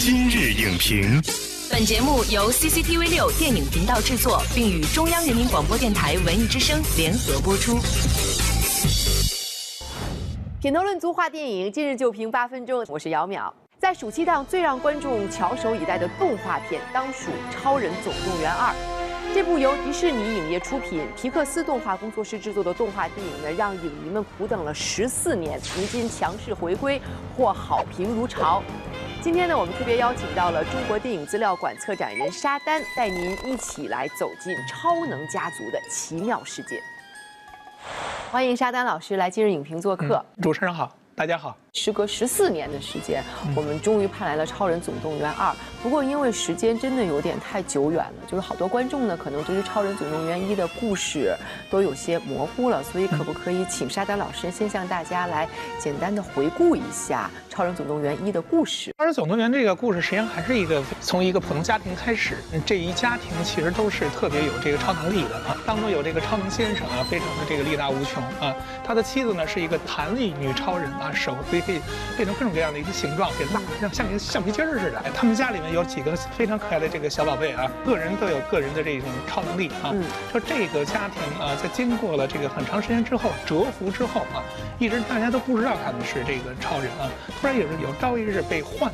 今日影评，本节目由 CCTV 六电影频道制作，并与中央人民广播电台文艺之声联合播出。品头论足话电影，今日就评八分钟。我是姚淼。在暑期档最让观众翘首以待的动画片，当属《超人总动员二》。这部由迪士尼影业出品、皮克斯动画工作室制作的动画电影呢，让影迷们苦等了十四年，如今强势回归，获好评如潮。今天呢，我们特别邀请到了中国电影资料馆策展人沙丹，带您一起来走进超能家族的奇妙世界。欢迎沙丹老师来今日影评做客。主持人好，大家好。时隔十四年的时间，我们终于盼来了《超人总动员二》。不过因为时间真的有点太久远了，就是好多观众呢，可能对于《超人总动员一》的故事都有些模糊了。所以可不可以请沙丹老师先向大家来简单的回顾一下《超人总动员一》的故事？《总动员》这个故事实际上还是一个从一个普通家庭开始，这一家庭其实都是特别有这个超能力的啊。当中有这个超能先生啊，非常的这个力大无穷啊。他的妻子呢是一个弹力女超人啊，手可以可以变成各种各样的一个形状，变大，像像一个橡皮筋儿似的。哎，他们家里面有几个非常可爱的这个小宝贝啊，个人都有个人的这种超能力啊。说这个家庭啊，在经过了这个很长时间之后，蛰伏之后啊，一直大家都不知道他们是这个超人啊，突然有有朝一日被唤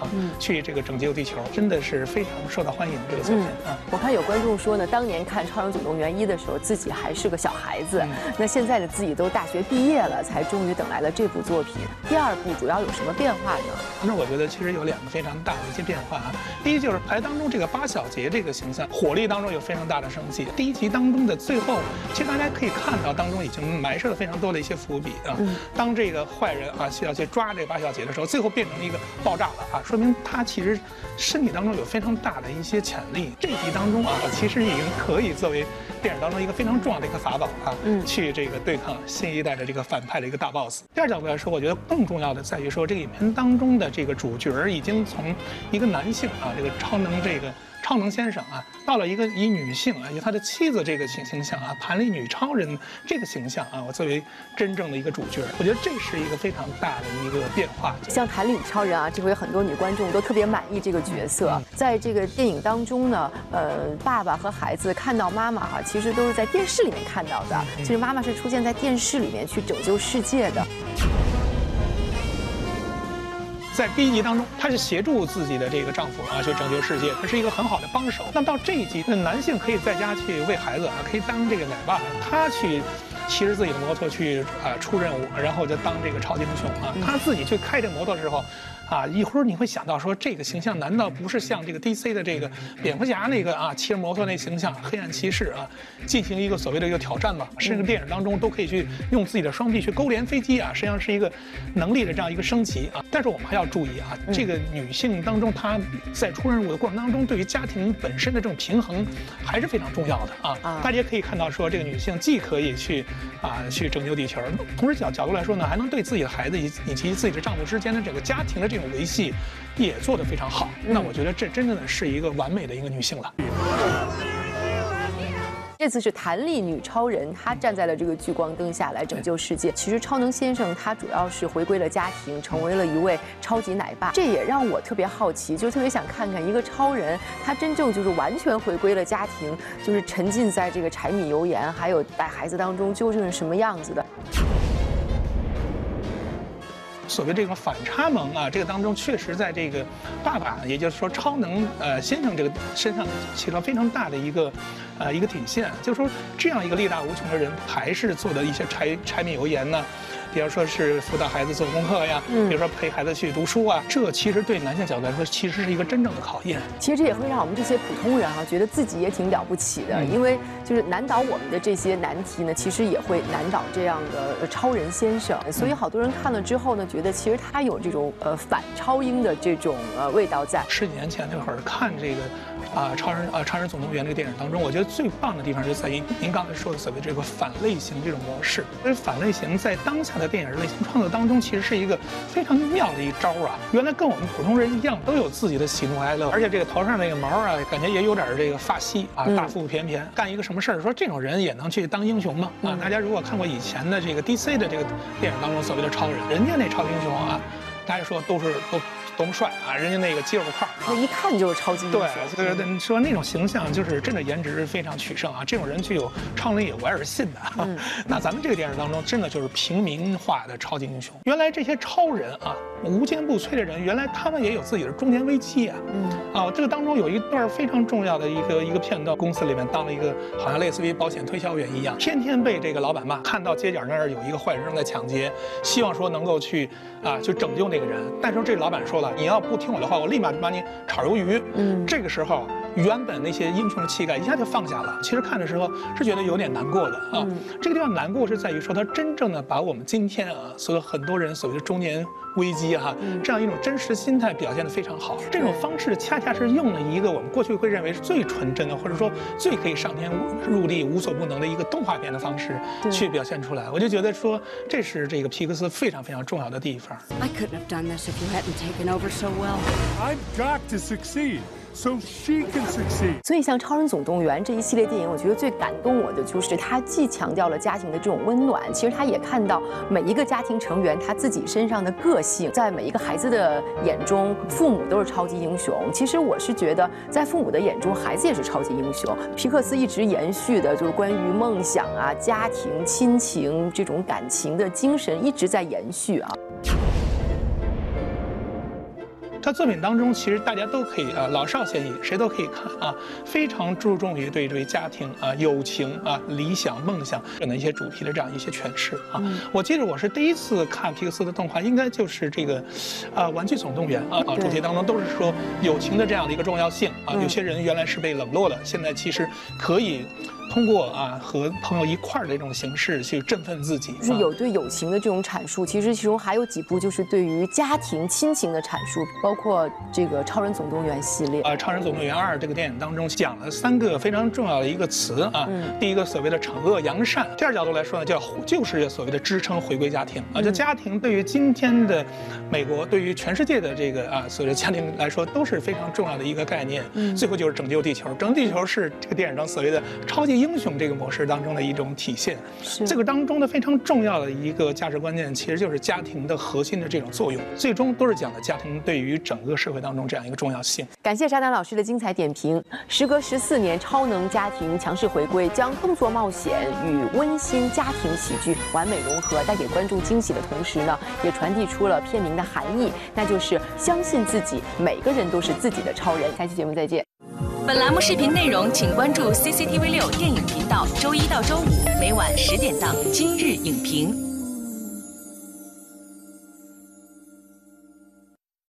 啊，去这个拯救地球，真的是非常受到欢迎的这个作品啊。我看有观众说呢，当年看《超人总动员一》的时候，自己还是个小孩子，那现在的自己都大学毕业了，才终于等来了这部作品。第二部主要有什么变化呢？那我觉得其实有两个非常大的一些变化啊。第一就是排当中这个八小节这个形象，火力当中有非常大的升级。第一集当中的最后，其实大家可以看到当中已经埋设了非常多的一些伏笔啊。当这个坏人啊需要去抓这个八小节的时候，最后变成一个爆炸了啊，说明他其实身体当中有非常大的一些潜力。这集当中啊，其实已经可以作为电影当中一个非常重要的一个法宝啊，去这个对抗新一代的这个反派的一个大 boss。第二角度来说，我觉得更重要的在于说，这个影片当中的这个主角已经从一个男性啊，这个超能这个超能先生啊，到了一个以女性啊，以他的妻子这个形形象啊，弹力女超人这个形象啊，我作为真正的一个主角，我觉得这是一个非常大的一个变化。像弹力女超人啊，这回很多女观众都特别满意这个角色。在这个电影当中呢，呃，爸爸和孩子看到妈妈哈，其实都是在电视里面看到的。其实妈妈是出现在电视里面去拯救世界的。在第一集当中，她是协助自己的这个丈夫啊去拯救世界，她是一个很好的帮手。那到这一集，那男性可以在家去喂孩子啊，可以当这个奶爸，他去骑着自己的摩托去啊出任务，然后就当这个超级英雄啊。他自己去开这摩托的时候。啊，一会儿你会想到说，这个形象难道不是像这个 DC 的这个蝙蝠侠那个啊骑着摩托那形象黑暗骑士啊，进行一个所谓的一个挑战吗？甚至电影当中都可以去用自己的双臂去勾连飞机啊，实际上是一个能力的这样一个升级啊。但是我们还要注意啊，这个女性当中她在出任务的过程当中，对于家庭本身的这种平衡还是非常重要的啊。大家可以看到说，这个女性既可以去啊去拯救地球，同时角角度来说呢，还能对自己的孩子以以及自己的丈夫之间的这个家庭的这种维系也做得非常好，那我觉得这真正的是一个完美的一个女性了。这次是弹力女超人，她站在了这个聚光灯下来拯救世界。其实超能先生他主要是回归了家庭，成为了一位超级奶爸。这也让我特别好奇，就特别想看看一个超人，他真正就是完全回归了家庭，就是沉浸在这个柴米油盐还有带孩子当中，究竟是什么样子的。所谓这种反差萌啊，这个当中确实在这个爸爸，也就是说超能呃先生这个身上起到非常大的一个呃一个体现，就是说这样一个力大无穷的人，还是做的一些柴柴米油盐呢？比如说是辅导孩子做功课呀，比如说陪孩子去读书啊，这其实对男性角度来说，其实是一个真正的考验。其实这也会让我们这些普通人啊，觉得自己也挺了不起的，因为就是难倒我们的这些难题呢，其实也会难倒这样的超人先生。所以好多人看了之后呢，觉得其实他有这种呃反超英的这种呃味道在。十几年前那会儿看这个。啊，超人啊，超人总动员这个电影当中，我觉得最棒的地方就在于您刚才说的所谓这个反类型这种模式。因为反类型在当下的电影类型创作当中，其实是一个非常妙的一招啊。原来跟我们普通人一样，都有自己的喜怒哀乐，而且这个头上那个毛啊，感觉也有点这个发稀啊，大腹便便，干一个什么事儿，说这种人也能去当英雄吗？啊，大家如果看过以前的这个 DC 的这个电影当中所谓的超人，人家那超英雄啊。大家说都是都多么帅啊，人家那个肌肉块一看就是超级英雄。对，对对，你说那种形象就是真的颜值非常取胜啊，这种人具有超能力，我也是信的。那咱们这个电影当中，真的就是平民化的超级英雄。原来这些超人啊，无坚不摧的人，原来他们也有自己的中年危机啊。嗯，啊，这个当中有一段非常重要的一个一个片段，公司里面当了一个好像类似于保险推销员一样，天天被这个老板骂，看到街角那儿有一个坏人正在抢劫，希望说能够去啊去拯救那个人，但是这老板说了，你要不听我的话，我立马就把你炒鱿鱼。嗯，这个时候。原本那些英雄的气概一下就放下了。其实看的时候是觉得有点难过的啊。这个地方难过是在于说，他真正的把我们今天啊，所有很多人所谓的中年危机哈，这样一种真实心态表现得非常好。这种方式恰恰是用了一个我们过去会认为是最纯真的，或者说最可以上天入地无所不能的一个动画片的方式去表现出来。我就觉得说，这是这个皮克斯非常非常重要的地方。I couldn't have done this if you hadn't taken over so well. I've got to succeed. So she can succeed. 所以像《超人总动员》这一系列电影，我觉得最感动我的就是它既强调了家庭的这种温暖，其实它也看到每一个家庭成员他自己身上的个性，在每一个孩子的眼中，父母都是超级英雄。其实我是觉得，在父母的眼中，孩子也是超级英雄。皮克斯一直延续的就是关于梦想啊、家庭、亲情这种感情的精神，一直在延续啊。他作品当中，其实大家都可以啊，老少咸宜，谁都可以看啊。非常注重于对对家庭啊、友情啊、理想、梦想等的一些主题的这样一些诠释啊。我记得我是第一次看皮克斯的动画，应该就是这个，啊，《玩具总动员》啊啊，主题当中都是说友情的这样的一个重要性啊。有些人原来是被冷落的，现在其实可以。通过啊和朋友一块儿的这种形式去振奋自己，就是有对友情的这种阐述。其实其中还有几部就是对于家庭亲情的阐述，包括这个《超人总动员》系列。啊，《超人总动员二》这个电影当中讲了三个非常重要的一个词啊，第一个所谓的惩恶扬善，第二角度来说呢，叫就是所谓的支撑回归家庭啊。就家庭对于今天的美国，对于全世界的这个啊所谓的家庭来说都是非常重要的一个概念。最后就是拯救地球，拯救地球是这个电影中所谓的超级。英雄这个模式当中的一种体现，这个当中的非常重要的一个价值观念，其实就是家庭的核心的这种作用，最终都是讲的家庭对于整个社会当中这样一个重要性。感谢沙丹老师的精彩点评。时隔十四年，超能家庭强势回归，将动作冒险与温馨家庭喜剧完美融合，带给观众惊喜的同时呢，也传递出了片名的含义，那就是相信自己，每个人都是自己的超人。下期节目再见。本栏目视频内容，请关注 CCTV 六电影频道，周一到周五每晚十点档《今日影评》。